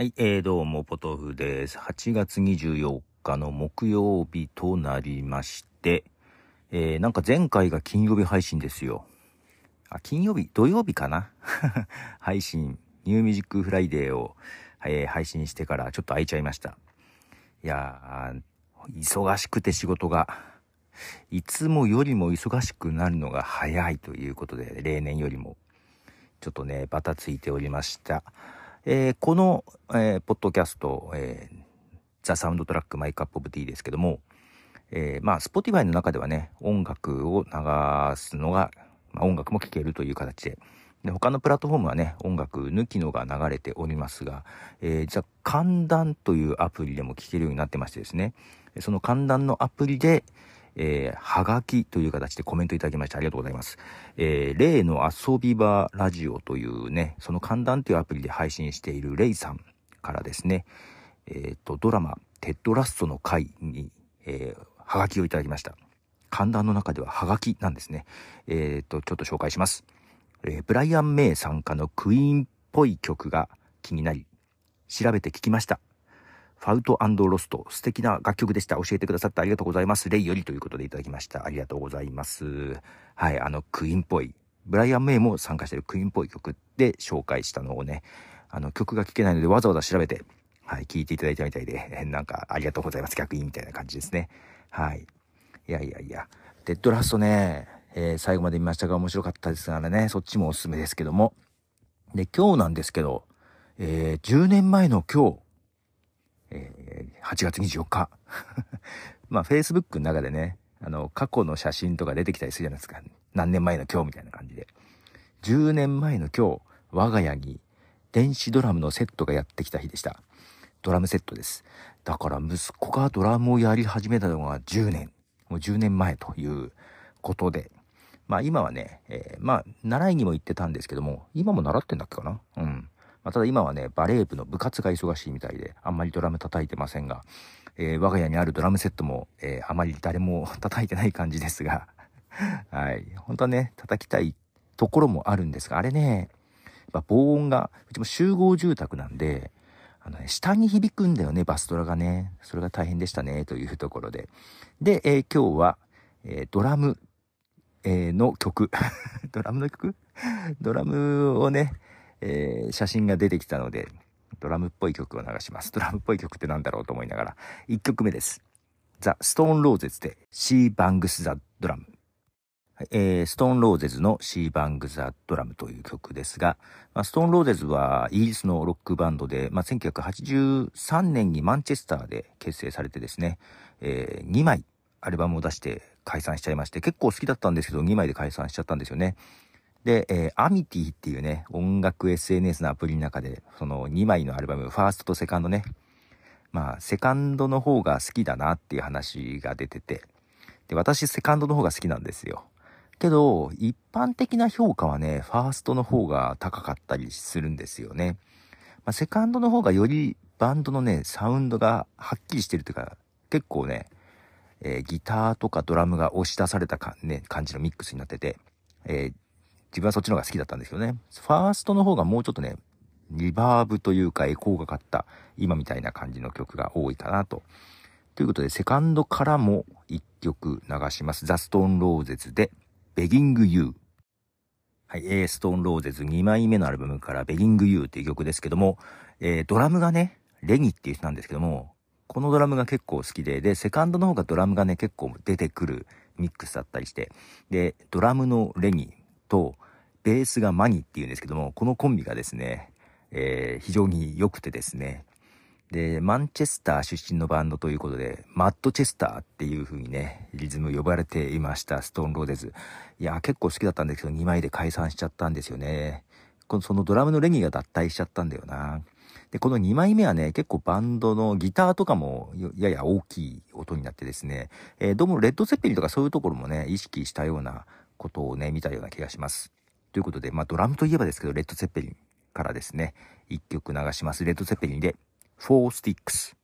はい、えー、どうも、ポトフです。8月24日の木曜日となりまして、えー、なんか前回が金曜日配信ですよ。あ、金曜日、土曜日かな？配信、ニューミュージックフライデーを、えー配信してからちょっと空いちゃいました。いやー、忙しくて仕事が、いつもよりも忙しくなるのが早いということで、例年よりも。ちょっとね、バタついておりました。えーこの、えーポッドキャスト、えーザ・サウンドトラック・マイ・カップ・オブ・ティーですけども、えーまあ、Spotify の中ではね、音楽を流すのが、まあ、音楽も聴けるという形で、で、他のプラットフォームはね、音楽抜きのが流れておりますが、えー、じゃあ、寒暖というアプリでも聴けるようになってましてですね、その寒暖のアプリで、えー、はがきという形でコメントいただきましてありがとうございます。えー、例の遊び場ラジオというね、その寒暖というアプリで配信しているレイさんからですね、えっ、と、ドラマ、テッドラストの回に、えー、はがきをいただきました。寒暖の中でははがきなんですね。えっ、と、ちょっと紹介します。えーブライアン・メイ参加のクイーンっぽい曲が気になり、調べて聞きました。ファウトロスト、素敵な楽曲でした。教えてくださってありがとうございます。レイよりということでいただきました。ありがとうございます。はい、あの、クイーンっぽい。ブライアン・メイも参加してるクイーンっぽい曲で紹介したのをね、あの、曲が聴けないのでわざわざ調べて、はい、聴いていただいたみたいで、なんか、ありがとうございます。逆にみたいな感じですね。はい。いやいやいや、デッドラストね、えー最後まで見ましたが面白かったですからね、そっちもおすすめですけども。で、今日なんですけど、えー10年前の今日、8月24日。まあ、Facebook の中でね、あの、過去の写真とか出てきたりするじゃないですか。何年前の今日みたいな感じで。10年前の今日、我が家に電子ドラムのセットがやってきた日でした。ドラムセットです。だから息子がドラムをやり始めたのが10年。もう10年前ということで。まあ今はね、えーまあ習いにも行ってたんですけども、今も習ってんだっけかな？うん。まあ、ただ今はね、バレー部の部活が忙しいみたいで、あんまりドラム叩いてませんが、えー我が家にあるドラムセットも、えーあまり誰も 叩いてない感じですが、はい。本当はね、叩きたいところもあるんですが、あれね、やっぱ防音が、うちも集合住宅なんで、あのね、下に響くんだよね、バスドラがね。それが大変でしたね、というところで。で、えー今日は、えードラム、えーの曲。ドラムの曲？ドラムをね、えー写真が出てきたので、ドラムっぽい曲を流します。ドラムっぽい曲ってなんだろうと思いながら、1曲目です。ザ・ストーン・ローゼズで、シー・バングス・ザ・ドラム。えーストーン・ローゼズのシー・バング・ザ・ドラムという曲ですが、まあ、ストーン・ローゼズはイギリスのロックバンドで、まあ、1983年にマンチェスターで結成されてですね、え2枚アルバムを出して解散しちゃいまして、結構好きだったんですけど、2枚で解散しちゃったんですよね。で、えーアミティっていうね、音楽 SNS のアプリの中で、その2枚のアルバム、ファーストとセカンドね、まあ、セカンドの方が好きだなっていう話が出てて、で、私セカンドの方が好きなんですよ。けど、一般的な評価はね、ファーストの方が高かったりするんですよね。まあ、セカンドの方がよりバンドのね、サウンドがはっきりしてるというか、結構ね、えーギターとかドラムが押し出されたか、ね、感じのミックスになってて、えー自分はそっちの方が好きだったんですけどね。ファーストの方がもうちょっとね、リバーブというかエコーがかった、今みたいな感じの曲が多いかなと。ということで、セカンドからも一曲流します。ザ・ストーン・ローゼズで、ベギング・ユー。はい、えー、ストーン・ローゼズ2枚目のアルバムから、ベギング・ユーっていう曲ですけども、えー、ドラムがね、レニっていう人なんですけども、このドラムが結構好きで、で、セカンドの方がドラムがね、結構出てくるミックスだったりして、で、ドラムのレニと、ベースがマニっていうんですけども、このコンビがですね、えー非常に良くてですね、で、マンチェスター出身のバンドということで、マッドチェスターっていう風にね、リズム呼ばれていました、ストーンローデズ。いや、結構好きだったんですけど、2枚で解散しちゃったんですよね。このそのドラムのレニが脱退しちゃったんだよな。で、この2枚目はね、結構バンドのギターとかもやや大きい音になってですね、えーどうもレッド・ツェッペリンとかそういうところもね、意識したようなことをね、見たような気がします。ということで、まあドラムといえばですけど、レッド・ツェッペリンからですね、1曲流します。レッド・ツェッペリンで、フォースティックス。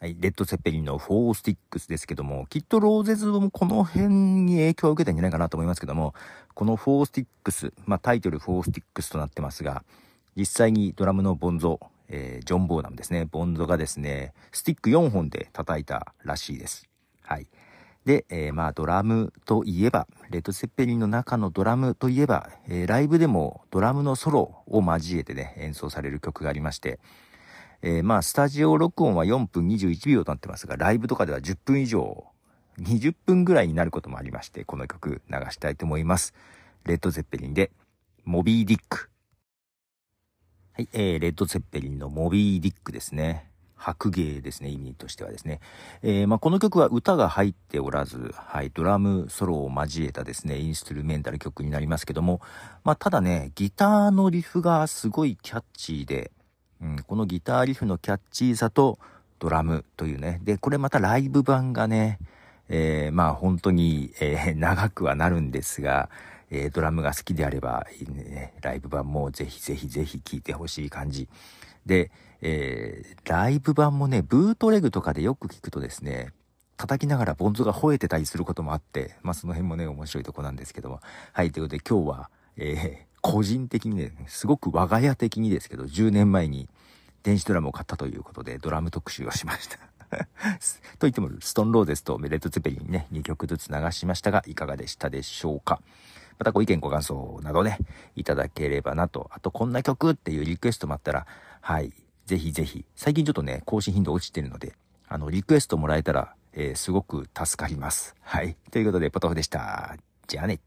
はい、レッド・ツェッペリンのフォースティックスですけども、きっとローゼズもこの辺に影響を受けたんじゃないかなと思いますけども、このフォースティックス、まあタイトルフォースティックスとなってますが、実際にドラムのボンゾ、えー、ジョン・ボーナムですね。ボンゾがですね、スティック4本で叩いたらしいです。はい。で、えー、まあドラムといえば、レッド・セッペリンの中のドラムといえば、えー、ライブでもドラムのソロを交えてね、演奏される曲がありまして、えー、まあスタジオ録音は4分21秒となってますが、ライブとかでは10分以上、20分ぐらいになることもありまして、この曲流したいと思います。レッド・ゼッペリンで、モビー・ディック。はい、えー、レッド・ゼッペリンのモビー・ディックですね。白芸ですね、意味としてはですね。えー、まあ、この曲は歌が入っておらず、はい、ドラムソロを交えたですね、インストゥルメンタル曲になりますけども、まあ、ただね、ギターのリフがすごいキャッチーで、うん、このギターリフのキャッチーさとドラムというね、で、これまたライブ版がね、えー、まあ本当に、えー、長くはなるんですが、えー、ドラムが好きであれば、ね、ライブ版もぜひぜひぜひ聴いてほしい感じ。で、えー、ライブ版もね、ブートレグとかでよく聞くとですね、叩きながらボンゾが吠えてたりすることもあって、まあその辺もね、面白いとこなんですけども。はい、ということで今日は、えー、個人的にね、すごく我が家的にですけど、10年前に電子ドラムを買ったということで、ドラム特集をしました。と言っても、ストンローゼスとメレット・ツペリンね、2曲ずつ流しましたが、いかがでしたでしょうかまたご意見ご感想などね、いただければなと。あと、こんな曲っていうリクエストもあったら、はい、ぜひぜひ。最近ちょっとね、更新頻度落ちてるので、あの、リクエストもらえたら、えー、すごく助かります。はい。ということで、ポトフでした。じゃあね。